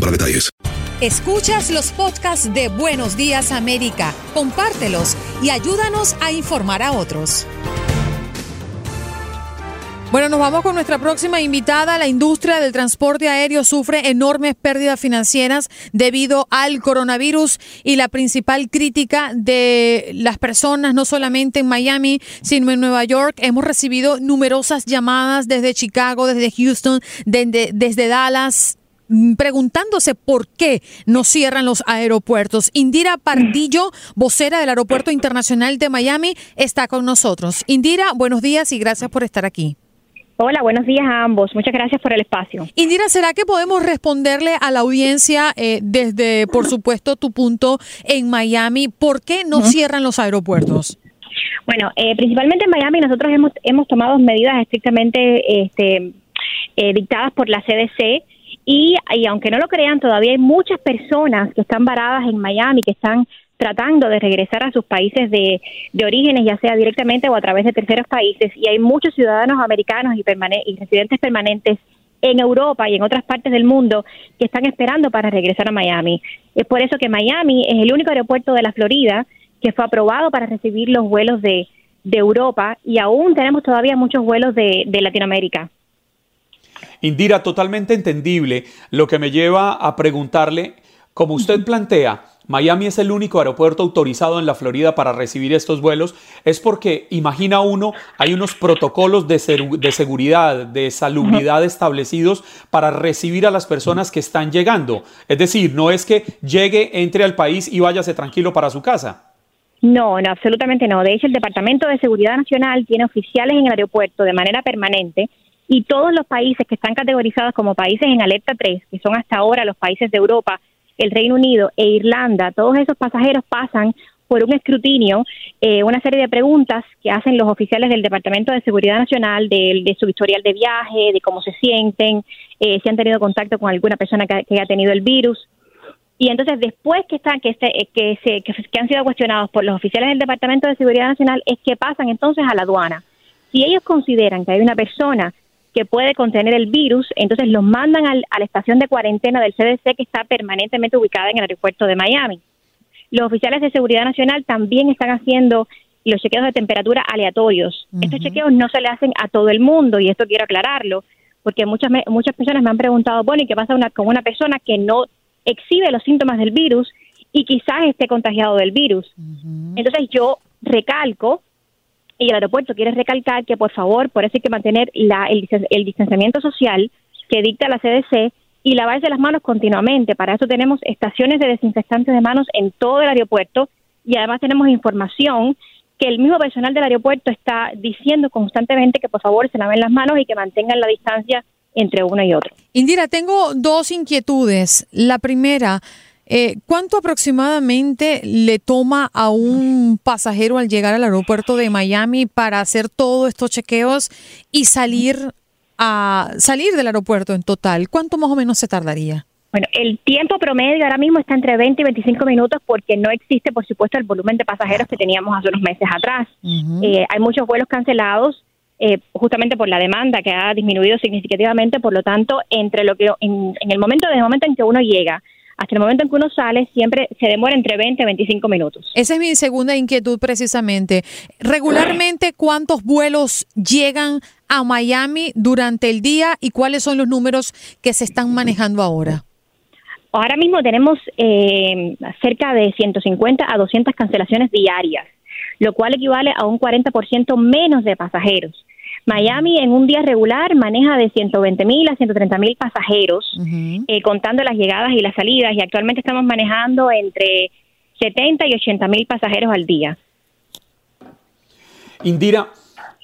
para detalles. Escuchas los podcasts de Buenos Días América, compártelos y ayúdanos a informar a otros. Bueno, nos vamos con nuestra próxima invitada. La industria del transporte aéreo sufre enormes pérdidas financieras debido al coronavirus y la principal crítica de las personas, no solamente en Miami, sino en Nueva York. Hemos recibido numerosas llamadas desde Chicago, desde Houston, desde, desde Dallas preguntándose por qué no cierran los aeropuertos. Indira Pardillo, vocera del Aeropuerto Internacional de Miami, está con nosotros. Indira, buenos días y gracias por estar aquí. Hola, buenos días a ambos. Muchas gracias por el espacio. Indira, ¿será que podemos responderle a la audiencia eh, desde, por supuesto, tu punto en Miami? ¿Por qué no cierran los aeropuertos? Bueno, eh, principalmente en Miami nosotros hemos, hemos tomado medidas estrictamente este, eh, dictadas por la CDC y, aunque no lo crean, todavía hay muchas personas que están varadas en Miami, que están tratando de regresar a sus países de, orígenes, ya sea directamente o a través de terceros países, y hay muchos ciudadanos americanos y, residentes permanentes en Europa y en otras partes del mundo que están esperando para regresar a Miami. Es por eso que Miami es el único aeropuerto de la Florida que fue aprobado para recibir los vuelos de, Europa y aún tenemos todavía muchos vuelos de Latinoamérica. Indira, totalmente entendible, lo que me lleva a preguntarle, como usted plantea, Miami es el único aeropuerto autorizado en la Florida para recibir estos vuelos, es porque, imagina uno, hay unos protocolos de, de seguridad, de salubridad establecidos para recibir a las personas que están llegando. Es decir, no es que llegue, entre al país y váyase tranquilo para su casa. No, no, absolutamente no. De hecho, el Departamento de Seguridad Nacional tiene oficiales en el aeropuerto de manera permanente y todos los países que están categorizados como países en alerta 3, que son hasta ahora los países de Europa, el Reino Unido e Irlanda, todos esos pasajeros pasan por un escrutinio, eh, una serie de preguntas que hacen los oficiales del Departamento de Seguridad Nacional de, de su historial de viaje, de cómo se sienten, eh, si han tenido contacto con alguna persona que, que, ha tenido el virus. Y entonces después que están que, este, que, se, que, que han sido cuestionados por los oficiales del Departamento de Seguridad Nacional es que pasan entonces a la aduana. Si ellos consideran que hay una persona que puede contener el virus, entonces los mandan al, a la estación de cuarentena del CDC que está permanentemente ubicada en el aeropuerto de Miami. Los oficiales de seguridad nacional también están haciendo los chequeos de temperatura aleatorios. Uh -huh. Estos chequeos no se le hacen a todo el mundo y esto quiero aclararlo, porque muchas muchas personas me han preguntado, bueno, ¿y qué pasa una, con una persona que no exhibe los síntomas del virus y quizás esté contagiado del virus? Uh -huh. Entonces yo recalco y el aeropuerto quiere recalcar que por favor, por eso hay que mantener la, el, el, distanciamiento social que dicta la CDC y lavarse las manos continuamente. Para eso tenemos estaciones de desinfectantes de manos en todo el aeropuerto y además tenemos información que el mismo personal del aeropuerto está diciendo constantemente que por favor se laven las manos y que mantengan la distancia entre uno y otro. Indira, tengo dos inquietudes. La primera, eh, ¿cuánto aproximadamente le toma a un pasajero al llegar al aeropuerto de Miami para hacer todos estos chequeos y salir a salir del aeropuerto en total? ¿Cuánto más o menos se tardaría? Bueno, el tiempo promedio ahora mismo está entre 20 y 25 minutos porque no existe, por supuesto, el volumen de pasajeros que teníamos hace unos meses atrás. Eh, hay muchos vuelos cancelados eh, justamente por la demanda que ha disminuido significativamente, por lo tanto, entre lo que en, el momento desde el momento en que uno llega hasta el momento en que uno sale, siempre se demora entre 20 y 25 minutos. Esa es mi segunda inquietud precisamente. Regularmente, ¿cuántos vuelos llegan a Miami durante el día y cuáles son los números que se están manejando ahora? Ahora mismo tenemos eh, cerca de 150 a 200 cancelaciones diarias, lo cual equivale a un 40% menos de pasajeros. Miami en un día regular maneja de 120 mil a 130 mil pasajeros, eh, contando las llegadas y las salidas, y actualmente estamos manejando entre 70 y 80 mil pasajeros al día. Indira,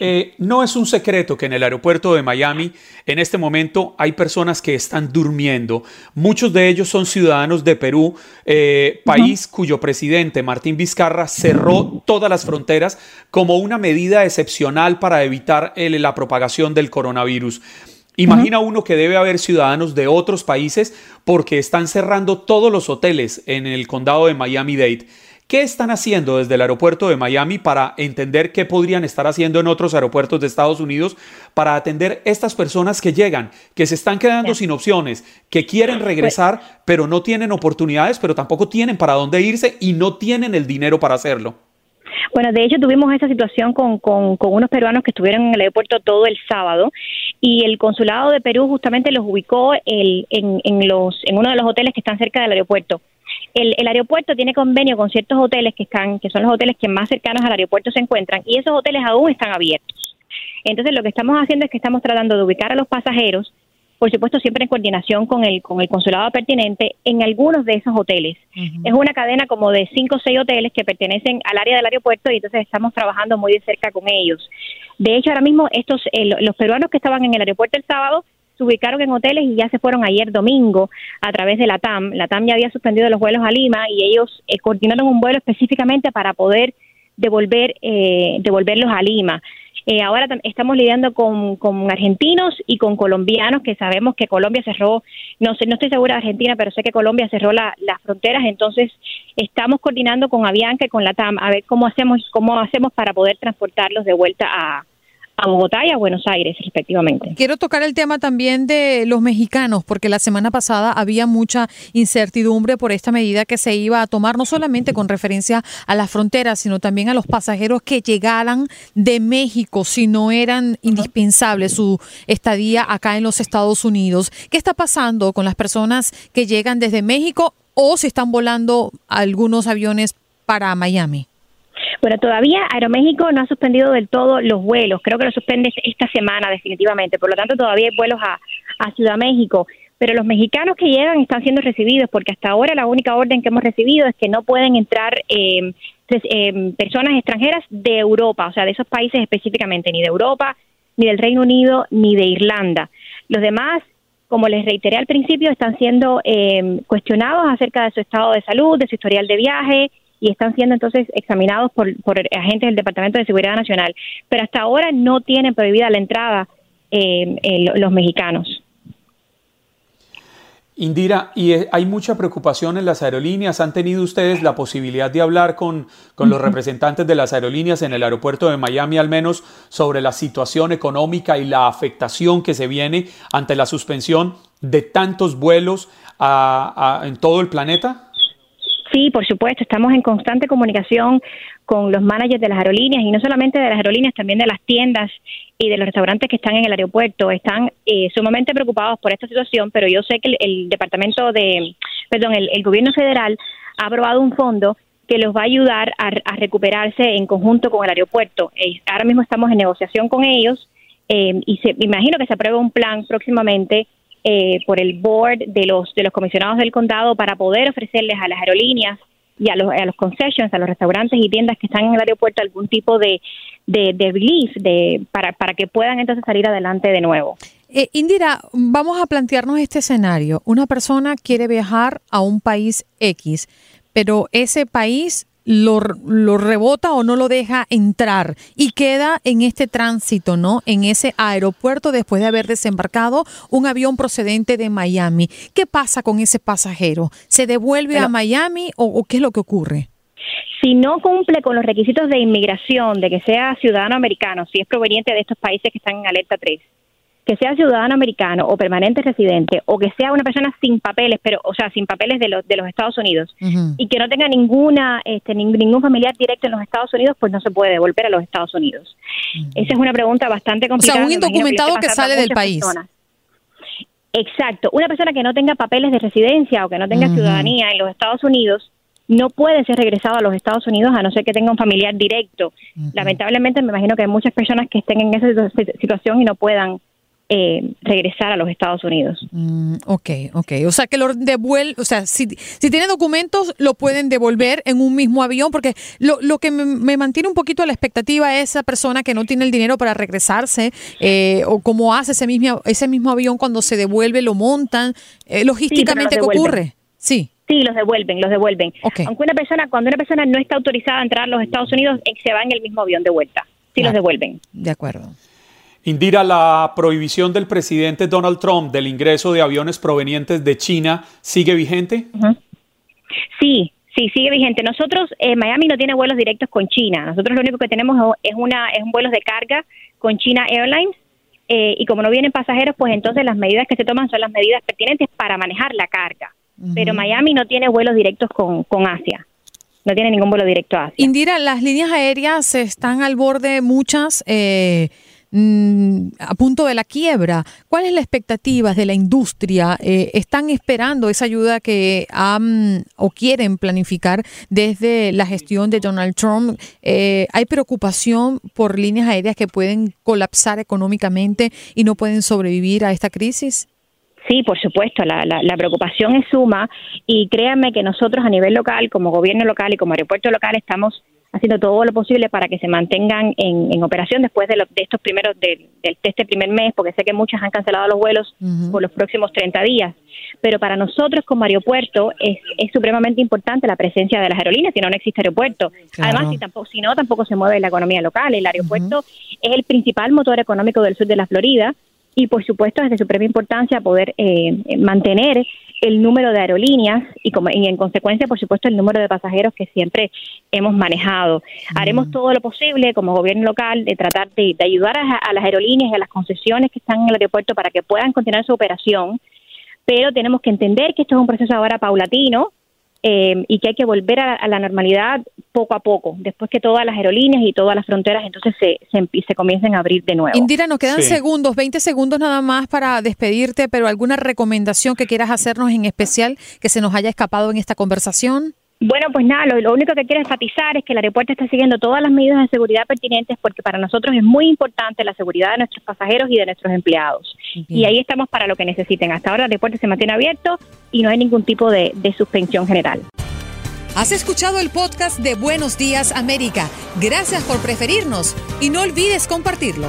eh, no es un secreto que en el aeropuerto de Miami en este momento hay personas que están durmiendo. Muchos de ellos son ciudadanos de Perú, eh, país cuyo presidente Martín Vizcarra cerró todas las fronteras como una medida excepcional para evitar la propagación del coronavirus. Imagina uno que debe haber ciudadanos de otros países porque están cerrando todos los hoteles en el condado de Miami-Dade. ¿Qué están haciendo desde el aeropuerto de Miami para entender qué podrían estar haciendo en otros aeropuertos de Estados Unidos para atender estas personas que llegan, que se están quedando sin opciones, que quieren pues regresar, pero no tienen oportunidades, pero tampoco tienen para dónde irse y no tienen el dinero para hacerlo? Bueno, de hecho tuvimos esa situación con, con, unos peruanos que estuvieron en el aeropuerto todo el sábado y el consulado de Perú justamente los ubicó el, en, en, los, en uno de los hoteles que están cerca del aeropuerto. El, el, aeropuerto tiene convenio con ciertos hoteles que están, que son los hoteles que más cercanos al aeropuerto se encuentran, y esos hoteles aún están abiertos. Entonces, lo que estamos haciendo es que estamos tratando de ubicar a los pasajeros, por supuesto, siempre en coordinación con el, con el consulado pertinente, en algunos de esos hoteles. Es una cadena como de cinco o seis hoteles que pertenecen al área del aeropuerto y entonces estamos trabajando muy de cerca con ellos. De hecho, ahora mismo estos, eh, los peruanos que estaban en el aeropuerto el sábado se ubicaron en hoteles y ya se fueron ayer domingo a través de la TAM. La TAM ya había suspendido los vuelos a Lima y ellos eh, coordinaron un vuelo específicamente para poder devolver eh, devolverlos a Lima. Eh, ahora estamos lidiando con, con, argentinos y con colombianos, que sabemos que Colombia cerró, no sé, no estoy segura de Argentina, pero sé que Colombia cerró las fronteras, entonces estamos coordinando con Avianca y con la TAM a ver cómo hacemos, cómo hacemos para poder transportarlos de vuelta a, a Bogotá y a Buenos Aires, respectivamente. Quiero tocar el tema también de los mexicanos, porque la semana pasada había mucha incertidumbre por esta medida que se iba a tomar, no solamente con referencia a las fronteras, sino también a los pasajeros que llegaran de México si no eran indispensables su estadía acá en los Estados Unidos. ¿Qué está pasando con las personas que llegan desde México o se están volando algunos aviones para Miami? Bueno, todavía Aeroméxico no ha suspendido del todo los vuelos. Creo que lo suspende esta semana definitivamente. Por lo tanto, todavía hay vuelos a, Ciudad México. Pero los mexicanos que llegan están siendo recibidos porque hasta ahora la única orden que hemos recibido es que no pueden entrar eh, personas extranjeras de Europa, o sea, de esos países específicamente, ni de Europa, ni del Reino Unido, ni de Irlanda. Los demás como les reiteré al principio, están siendo eh, cuestionados acerca de su estado de salud, de su historial de viaje y están siendo entonces examinados por, agentes del Departamento de Seguridad Nacional. Pero hasta ahora no tienen prohibida la entrada eh, los mexicanos. Indira, y eh, hay mucha preocupación en las aerolíneas. ¿Han tenido ustedes la posibilidad de hablar con, con, los representantes de las aerolíneas en el aeropuerto de Miami, al menos sobre la situación económica y la afectación que se viene ante la suspensión de tantos vuelos en todo el planeta? Sí, por supuesto, estamos en constante comunicación con los managers de las aerolíneas y no solamente de las aerolíneas, también de las tiendas y de los restaurantes que están en el aeropuerto. Están eh, sumamente preocupados por esta situación, pero yo sé que el, departamento de, perdón, el, gobierno federal ha aprobado un fondo que los va a ayudar a, recuperarse en conjunto con el aeropuerto. Eh, ahora mismo estamos en negociación con ellos eh, y se, imagino que se apruebe un plan próximamente eh, por el board de los de los comisionados del condado para poder ofrecerles a las aerolíneas y a los, a los concessions, a los restaurantes y tiendas que están en el aeropuerto algún tipo de, de, relief de, para, para que puedan entonces salir adelante de nuevo. Eh, Indira, vamos a plantearnos este escenario. Una persona quiere viajar a un país X, pero ese país lo, lo, rebota o no lo deja entrar y queda en este tránsito, ¿no? En ese aeropuerto después de haber desembarcado un avión procedente de Miami. ¿Qué pasa con ese pasajero? ¿Se devuelve a Miami o, o qué es lo que ocurre? Si no cumple con los requisitos de inmigración, de que sea ciudadano americano, si es proveniente de estos países que están en alerta 3, que sea ciudadano americano o permanente residente o que sea una persona sin papeles, pero o sea, sin papeles de los de los Estados Unidos y que no tenga ninguna este ningún familiar directo en los Estados Unidos, pues no se puede devolver a los Estados Unidos. Esa es una pregunta bastante complicada. O sea, un indocumentado que, sale del país. Exacto, una persona que no tenga papeles de residencia o que no tenga ciudadanía en los Estados Unidos no puede ser regresado a los Estados Unidos a no ser que tenga un familiar directo. Lamentablemente me imagino que hay muchas personas que estén en esa situación y no puedan eh, regresar a los Estados Unidos. Mm, ok, ok. O sea, que lo devuelve, o sea, si, si tiene documentos, lo pueden devolver en un mismo avión, porque lo, lo que me, mantiene un poquito a la expectativa es esa persona que no tiene el dinero para regresarse, eh, o cómo hace ese mismo, ese mismo avión cuando se devuelve, lo montan, eh, logísticamente, ¿qué ocurre? Sí. Sí, los devuelven, los devuelven. Aunque una persona, cuando una persona no está autorizada a entrar a los Estados Unidos, se va en el mismo avión de vuelta. Sí, los devuelven. De acuerdo. Indira, la prohibición del presidente Donald Trump del ingreso de aviones provenientes de China sigue vigente? Sí, sí, sigue vigente. Nosotros, eh, Miami no tiene vuelos directos con China. Nosotros lo único que tenemos es una es un vuelo de carga con China Airlines. Eh, y como no vienen pasajeros, pues entonces las medidas que se toman son las medidas pertinentes para manejar la carga. Pero Miami no tiene vuelos directos con, con Asia no tiene ningún vuelo directo a Asia. Indira, las líneas aéreas están al borde muchas eh, Mm, a punto de la quiebra. ¿Cuál es la expectativa de la industria? Eh, ¿Están esperando esa ayuda que han o quieren planificar desde la gestión de Donald Trump? Eh, ¿Hay preocupación por líneas aéreas que pueden colapsar económicamente y no pueden sobrevivir a esta crisis? Sí, por supuesto, la, la, preocupación es suma y créanme que nosotros a nivel local, como gobierno local y como aeropuerto local, estamos haciendo todo lo posible para que se mantengan en, operación después de, de estos primeros de, este primer mes, porque sé que muchas han cancelado los vuelos por los próximos 30 días. Pero para nosotros como aeropuerto es, es supremamente importante la presencia de las aerolíneas, si no, no existe aeropuerto. Además, si, tampoco, si no, tampoco se mueve la economía local. El aeropuerto es el principal motor económico del sur de la Florida y por supuesto es de suprema importancia poder eh, mantener el número de aerolíneas y, como, y en consecuencia por supuesto el número de pasajeros que siempre hemos manejado. Haremos todo lo posible como gobierno local de tratar de, ayudar a, las aerolíneas y a las concesiones que están en el aeropuerto para que puedan continuar su operación, pero tenemos que entender que esto es un proceso ahora paulatino eh, y que hay que volver a, la normalidad poco a poco, después que todas las aerolíneas y todas las fronteras entonces se, se, comiencen a abrir de nuevo. Indira, nos quedan segundos, 20 segundos nada más para despedirte, pero ¿alguna recomendación que quieras hacernos en especial que se nos haya escapado en esta conversación? Bueno, pues nada, lo, único que quiero enfatizar es que el aeropuerto está siguiendo todas las medidas de seguridad pertinentes porque para nosotros es muy importante la seguridad de nuestros pasajeros y de nuestros empleados. Y ahí estamos para lo que necesiten. Hasta ahora el aeropuerto se mantiene abierto y no hay ningún tipo de, de suspensión general. Has escuchado el podcast de Buenos Días América. Gracias por preferirnos y no olvides compartirlo.